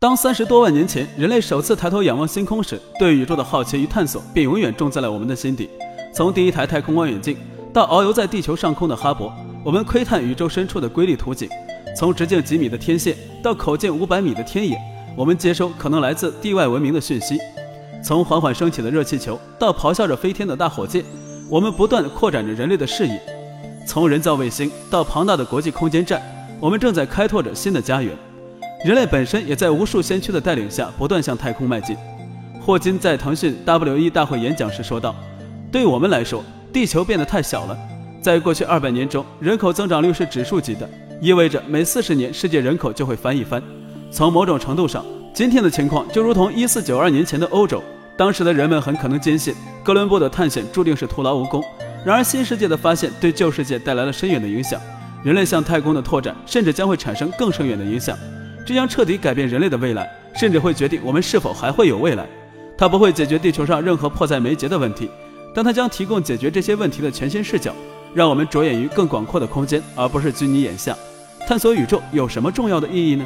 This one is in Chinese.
当三十多万年前人类首次抬头仰望星空时，对宇宙的好奇与探索便永远种在了我们的心底。从第一台太空望远镜到遨游在地球上空的哈勃，我们窥探宇宙深处的瑰丽图景；从直径几米的天线到口径五百米的天眼，我们接收可能来自地外文明的讯息；从缓缓升起的热气球到咆哮着飞天的大火箭，我们不断扩展着人类的视野；从人造卫星到庞大的国际空间站，我们正在开拓着新的家园。人类本身也在无数先驱的带领下不断向太空迈进。霍金在腾讯 W E 大会演讲时说道：“对我们来说，地球变得太小了。在过去二百年中，人口增长率是指数级的，意味着每四十年世界人口就会翻一番。从某种程度上，今天的情况就如同一四九二年前的欧洲，当时的人们很可能坚信哥伦布的探险注定是徒劳无功。然而，新世界的发现对旧世界带来了深远的影响，人类向太空的拓展甚至将会产生更深远的影响。”这将彻底改变人类的未来，甚至会决定我们是否还会有未来。它不会解决地球上任何迫在眉睫的问题，但它将提供解决这些问题的全新视角，让我们着眼于更广阔的空间，而不是拘泥眼下。探索宇宙有什么重要的意义呢？